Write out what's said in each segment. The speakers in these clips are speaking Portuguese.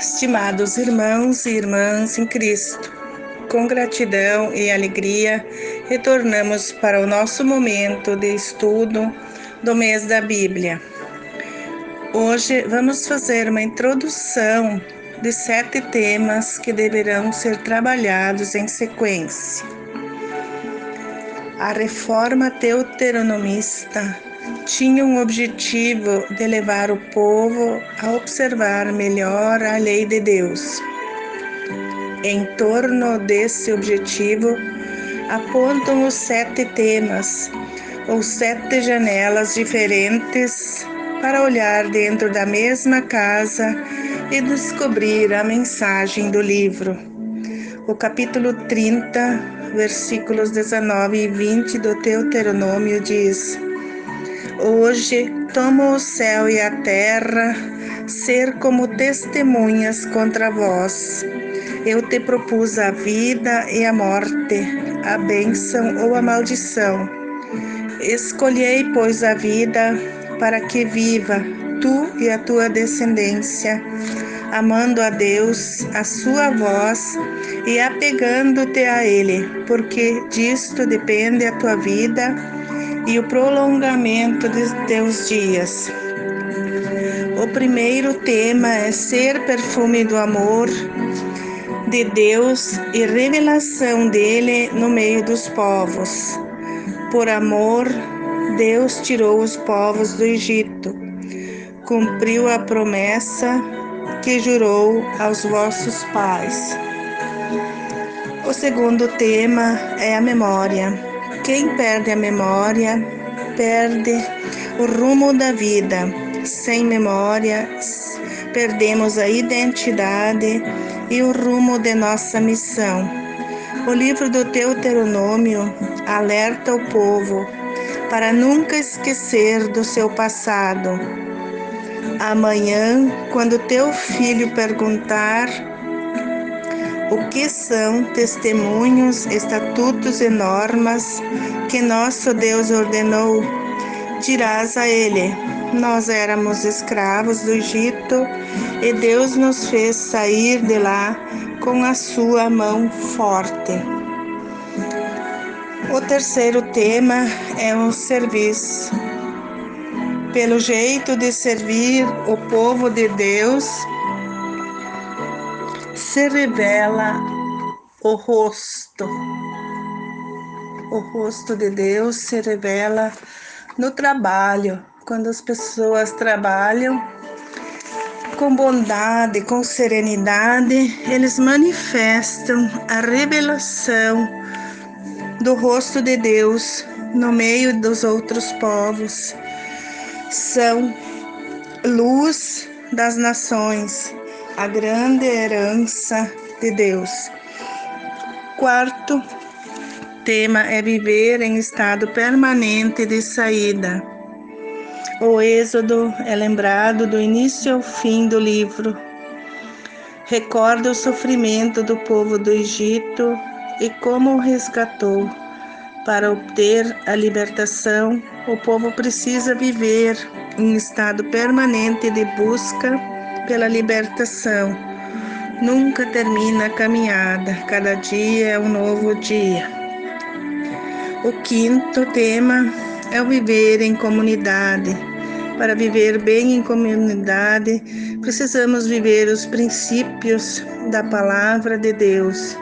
Estimados irmãos e irmãs em Cristo, com gratidão e alegria, retornamos para o nosso momento de estudo do mês da Bíblia. Hoje vamos fazer uma introdução de sete temas que deverão ser trabalhados em sequência. A reforma deuteronomista tinha um objetivo de levar o povo a observar melhor a lei de Deus. Em torno desse objetivo, apontam os sete temas ou sete janelas diferentes para olhar dentro da mesma casa e descobrir a mensagem do livro. O capítulo 30, versículos 19 e 20 do Deuteronômio diz: Hoje tomo o céu e a terra ser como testemunhas contra vós. Eu te propus a vida e a morte, a bênção ou a maldição. Escolhei, pois, a vida para que viva tu e a tua descendência, amando a Deus, a sua voz e apegando-te a Ele, porque disto depende a tua vida e o prolongamento de teus dias. O primeiro tema é ser perfume do amor de Deus e revelação dele no meio dos povos. Por amor, Deus tirou os povos do Egito, cumpriu a promessa que jurou aos vossos pais. O segundo tema é a memória. Quem perde a memória, perde o rumo da vida. Sem memória, perdemos a identidade e o rumo de nossa missão. O livro do Deuteronômio alerta o povo para nunca esquecer do seu passado. Amanhã, quando teu filho perguntar o que são testemunhos, estatutos e normas que nosso Deus ordenou? Dirás a ele: Nós éramos escravos do Egito e Deus nos fez sair de lá com a sua mão forte. O terceiro tema é o serviço. Pelo jeito de servir o povo de Deus, se revela o rosto. O rosto de Deus se revela no trabalho, quando as pessoas trabalham com bondade, com serenidade, eles manifestam a revelação do rosto de Deus no meio dos outros povos. São luz das nações, a grande herança de Deus. Quarto tema é viver em estado permanente de saída. O Êxodo é lembrado do início ao fim do livro. Recorda o sofrimento do povo do Egito e como o resgatou. Para obter a libertação, o povo precisa viver em estado permanente de busca pela libertação. Nunca termina a caminhada, cada dia é um novo dia. O quinto tema é o viver em comunidade. Para viver bem em comunidade, precisamos viver os princípios da palavra de Deus,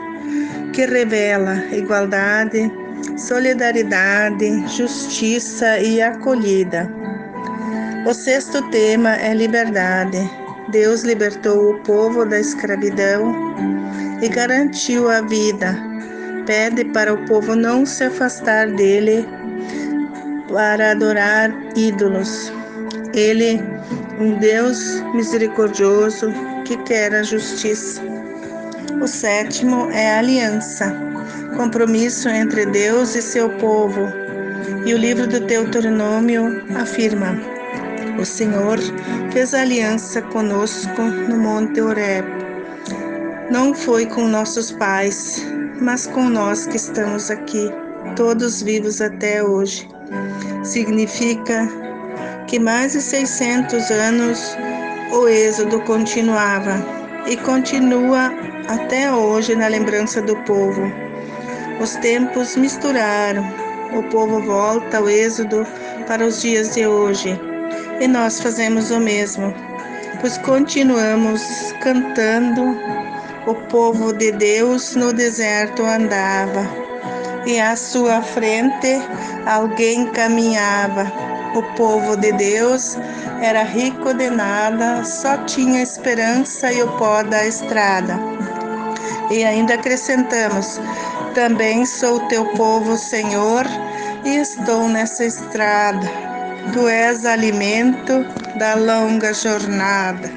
que revela igualdade, solidariedade, justiça e acolhida. O sexto tema é liberdade. Deus libertou o povo da escravidão e garantiu a vida. Pede para o povo não se afastar dele para adorar ídolos. Ele, um Deus misericordioso que quer a justiça. O sétimo é a aliança, compromisso entre Deus e seu povo. E o livro do Deuteronômio afirma: o Senhor fez aliança conosco no Monte Horeb. Não foi com nossos pais, mas com nós que estamos aqui, todos vivos até hoje. Significa que mais de 600 anos o êxodo continuava. e continua até hoje na lembrança do povo. Os tempos misturaram, o povo volta ao êxodo para os dias de hoje e nós fazemos o mesmo, pois continuamos cantando. O povo de Deus no deserto andava e à sua frente alguém caminhava. O povo de Deus era rico de nada, só tinha esperança e o pó da estrada. E ainda acrescentamos: também sou teu povo, Senhor, e estou nessa estrada. Tu és alimento da longa jornada.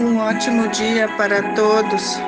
Um ótimo dia para todos.